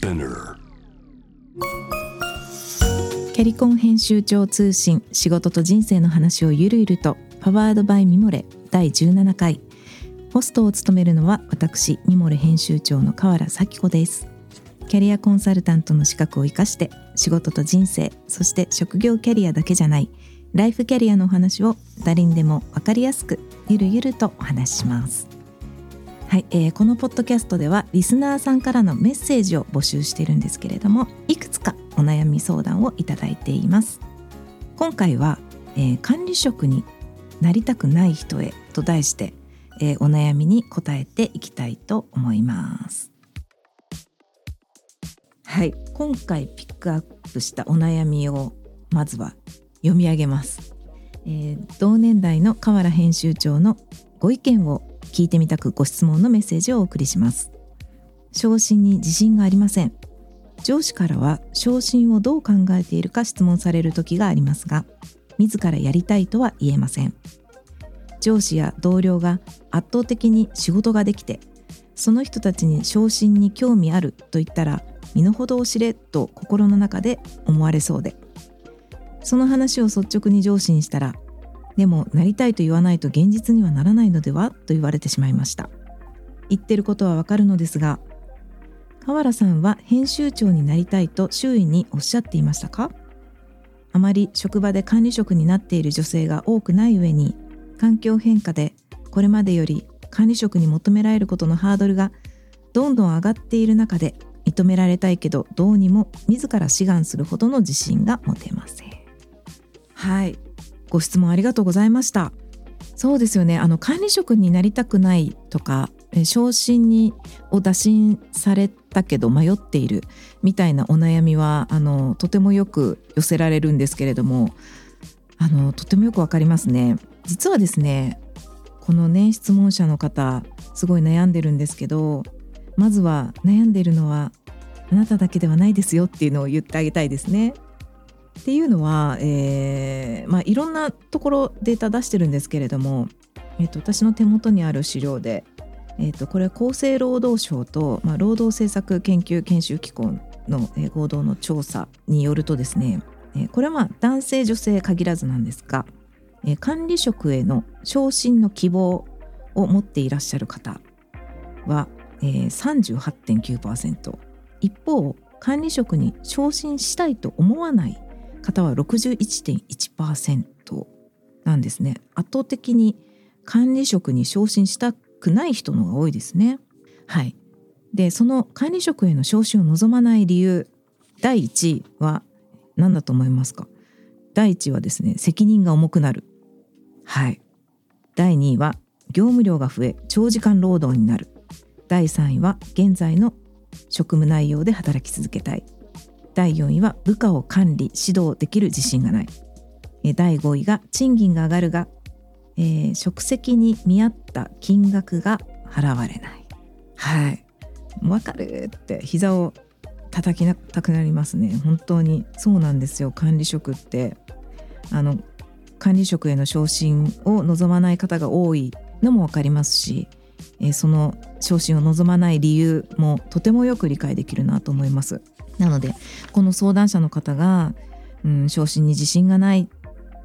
キャリコン編集長通信仕事と人生の話をゆるゆるとパワードバイミモレ第17回。ホストを務めるのは私ミモレ編集長の河原咲子です。キャリアコンサルタントの資格を生かして仕事と人生そして職業キャリアだけじゃないライフキャリアのお話を誰にでも分かりやすくゆるゆるとお話しします。はい、えーこのポッドキャストではリスナーさんからのメッセージを募集しているんですけれどもいくつかお悩み相談をいただいています。今回は、えー管理職になりたくない人へと題して、えーお悩みに答えていきたいと思います。はい今回ピックアップしたお悩みをまずは読み上げます、えー同年代の河原編集長のご意見を聞いてみたくご質問のメッセージをお送りします。昇進に自信がありません。上司からは昇進をどう考えているか質問される時がありますが自らやりたいとは言えません。上司や同僚が圧倒的に仕事ができてその人たちに昇進に興味あると言ったら身の程を知れと心の中で思われそうでその話を率直に上司にしたらでもなりたいと言わないと現実にはならないのではと言われてしまいました。言ってることはわかるのですが河原さんは編集長になりたいと周囲におっしゃっていましたか？あまり職場で管理職になっている女性が多くない上に環境変化でこれまでより管理職に求められることのハードルがどんどん上がっている中で認められたいけどどうにも自ら志願するほどの自信が持てません。はい。ご質問ありがとうございました。そうですよね。あの管理職になりたくないとか昇進にを打診されたけど迷っているみたいなお悩みはあのとてもよく寄せられるんですけれどもあのとてもよくわかりますね。実はですねこのね質問者の方すごい悩んでるんですけどまずは悩んでいるのはあなただけではないですよっていうのを言ってあげたいですね。っていうのは、えーまあ、いろんなところデータ出してるんですけれども、えっと私の手元にある資料で、えっとこれは厚生労働省と、まあ、労働政策研究研修機構の、えー合同の調査によるとですね、えーこれは男性女性限らずなんですが、えー管理職への昇進の希望を持っていらっしゃる方は、えー、38.9%一方管理職に昇進したいと思わない方は61.1%なんですね。圧倒的に管理職に昇進したくない人の方が多いですね。はい。でその管理職への昇進を望まない理由第1位は何だと思いますか？第1位はですね責任が重くなる。はい。第2位は業務量が増え長時間労働になる。第3位は現在の職務内容で働き続けたい。第4位は部下を管理指導できる自信がない。第5位が賃金が上がるが、えー職責に見合った金額が払われない。はい。わかるって膝を叩きたくなりますね。本当にそうなんですよ。管理職って。あの管理職への昇進を望まない方が多いのも分かりますし、えーその昇進を望まない理由もとてもよく理解できるなと思います。なのでこの相談者の方が、うん、昇進に自信がない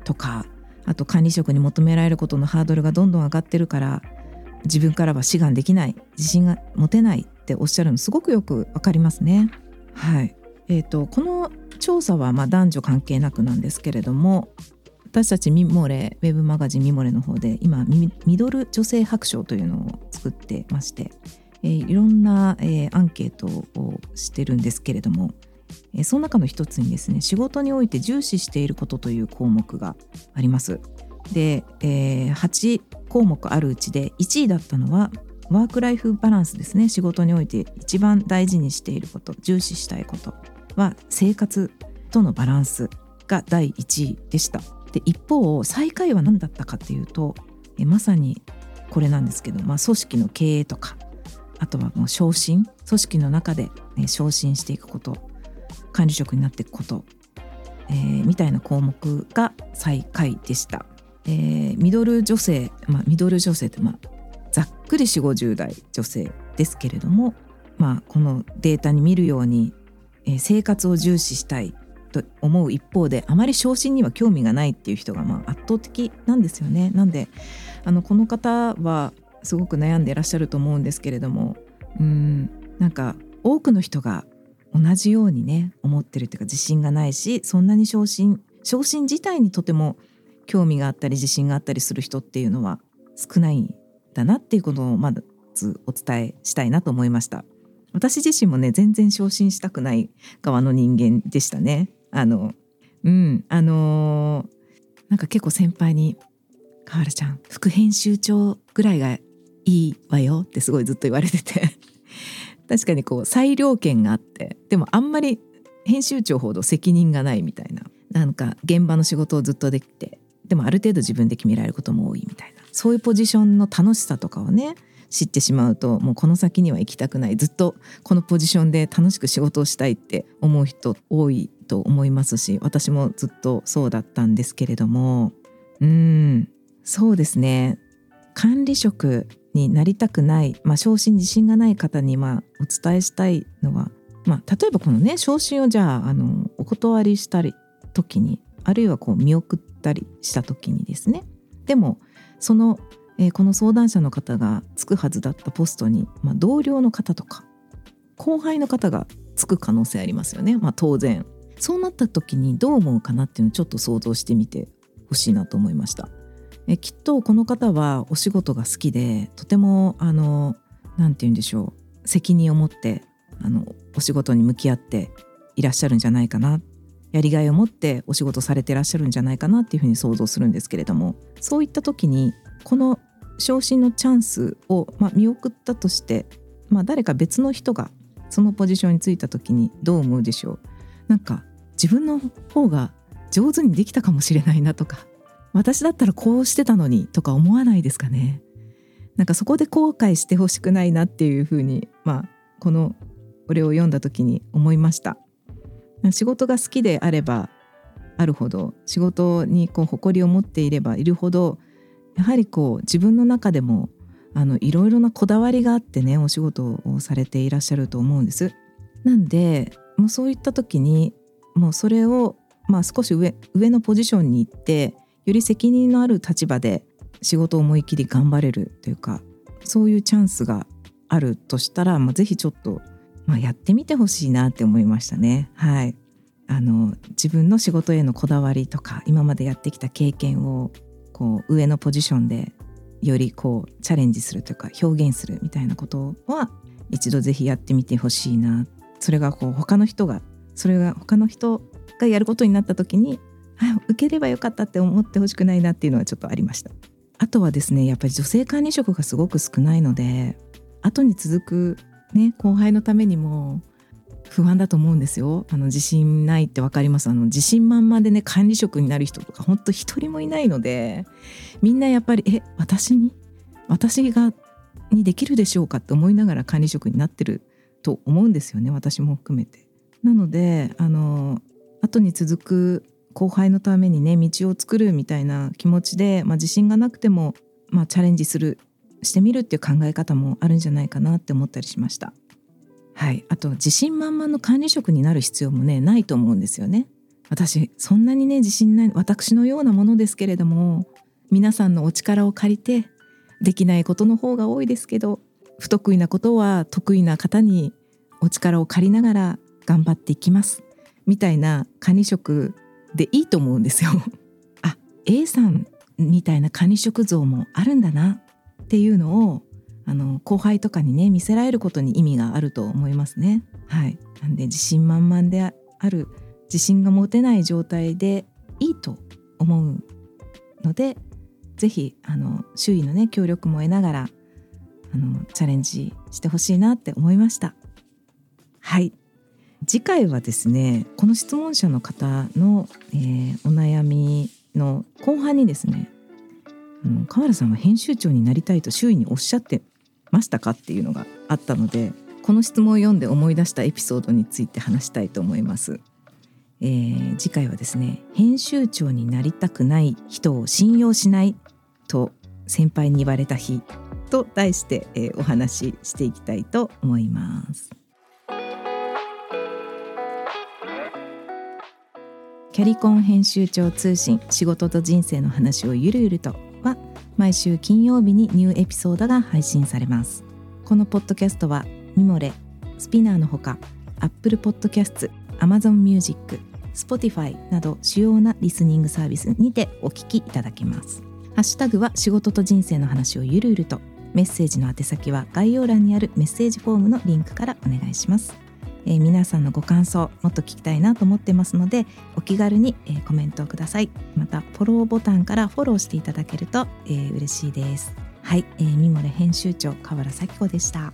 とかあと管理職に求められることのハードルがどんどん上がってるから自分からは志願できない自信が持てないっておっしゃるのすごくよくわかりますね。はいえー、とこの調査はまあ男女関係なくなんですけれども私たちミモレウェブマガジンミモレの方で今ミミドル女性白書というのを作ってまして、えーいろんな、えーアンケートをしてるんですけれども、えーその中の一つにですね仕事において重視していることという項目があります。で、えー8項目あるうちで1位だったのはワークライフバランスですね仕事において一番大事にしていること重視したいことは生活とのバランスが第1位でした。で一方最下位は何だったかっていうとえまさにこれなんですけど、まあ、組織の経営とかあとはもう昇進組織の中で、ね、昇進していくこと管理職になっていくこと、えーみたいな項目が最下位でした。えーミドル女性、まあ、ミドル女性って、まあ、ざっくり4 5 0代女性ですけれどもまあ、このデータに見るように、えー、生活を重視したいと思う一方であまり昇進には興味がないっていう人がまあ圧倒的なんですよね。なんであのこの方はすごく悩んでいらっしゃると思うんですけれどもうんなんか多くの人が同じようにね思ってるっていうか自信がないしそんなに昇進昇進自体にとても興味があったり自信があったりする人っていうのは少ないんだなっていうことをまずお伝えしたいなと思いました私自身もね全然昇進したくない側の人間でしたねあのうんあのー、なんか結構先輩に「河原ちゃん副編集長ぐらいがいいわよ」ってすごいずっと言われてて。確かにこう裁量権があってでもあんまり編集長ほど責任がないみたいな。なんか現場の仕事をずっとできてでもある程度自分で決められることも多いみたいな。そういうポジションの楽しさとかをね知ってしまうともうこの先には行きたくない。ずっとこのポジションで楽しく仕事をしたいって思う人多いと思いますし私もずっとそうだったんですけれども。うんそうですね。管理職になりたくない、まあ、昇進自信がない方にまあお伝えしたいのは、まあ、例えばこのね昇進をじゃああのお断りしたり時にあるいはこう見送ったりした時にですね。でもその、えー、この相談者の方がつくはずだったポストに、まあ、同僚の方とか後輩の方がつく可能性ありますよね、まあ、当然。そうなった時にどう思うかなっていうのをちょっと想像してみてほしいなと思いました。えきっとこの方はお仕事が好きでとてもあの何て言うんでしょう。責任を持ってあのお仕事に向き合っていらっしゃるんじゃないかな。やりがいを持ってお仕事されてらっしゃるんじゃないかなっていうふうに想像するんですけれどもそういった時にこの昇進のチャンスを、まあ、見送ったとして、まあ、誰か別の人がそのポジションについた時にどう思うでしょう。なんか自分の方が上手にできたかもしれないなとか私だったらこうしてたのにとか思わないですかねなんかそこで後悔してほしくないなっていうふうにまあこのこれを読んだ時に思いました仕事が好きであればあるほど仕事にこう誇りを持っていればいるほどやはりこう自分の中でもあのいろいろなこだわりがあってねお仕事をされていらっしゃると思うんです。なんでもうそういった時にもうそれをまあ少し上上のポジションに行ってより責任のある立場で仕事を思い切り頑張れるというかそういうチャンスがあるとしたら、まあ、ぜひちょっと、まあ、やってみてほしいなって思いましたね。はい、あの自分の仕事へのこだわりとか今までやってきた経験をこう上のポジションでよりこうチャレンジするというか表現するみたいなことは一度ぜひやってみてほしいなそれがこう他の人がそれが他の人がやることになった時にあ受ければよかったって思ってほしくないなっていうのはちょっとありました。あとはですねやっぱり女性管理職がすごく少ないので後に続くね後輩のためにも不安だと思うんですよ。あの自信ないって分かります。あの自信満々でね管理職になる人とか本当一人もいないのでみんなやっぱりえ私に？私がにできるでしょうかって思いながら管理職になってると思うんですよね私も含めて。なのであの後に続く後輩のためにね道を作るみたいな気持ちで、まあ、自信がなくても、まあ、チャレンジするしてみるっていう考え方もあるんじゃないかなって思ったりしました。はい、あと自信満々の管理職になる必要もねないと思うんですよね。私そんなにね自信ない私のようなものですけれども皆さんのお力を借りてできないことの方が多いですけど不得意なことは得意な方にお力を借りながら頑張っていきますみたいな管理職でいいと思うんですよ。あ A さんみたいな管理職像もあるんだなっていうのをあの後輩とかにね見せられることに意味があると思いますね。はい、なんで自信満々である自信が持てない状態でいいと思うので是非あの周囲のね協力も得ながらあのチャレンジしてほしいなって思いました。はい次回はですねこの質問者の方の、えー、お悩みの後半にですね河原さんは編集長になりたいと周囲におっしゃってましたかっていうのがあったのでこの質問を読んで思い出したエピソードについて話したいと思います。えー、次回はですね編集長になりたくない人を信用しないと先輩に言われた日と題して、えー、お話ししていきたいと思います。キャリコン編集長通信仕事と人生の話をゆるゆるとは毎週金曜日にニューエピソードが配信されますこのポッドキャストはミモレスピナーのほか Apple Podcast、Amazon Music、Spotify など主要なリスニングサービスにてお聞きいただけますハッシュタグは仕事と人生の話をゆるゆるとメッセージの宛先は概要欄にあるメッセージフォームのリンクからお願いします、えー、皆さんのご感想もっと聞きたいなと思ってますのでお気軽に、えー、コメントをください。またフォローボタンからフォローしていただけると、えー、嬉しいです。はい、えー、ミモレ編集長河原咲子でした。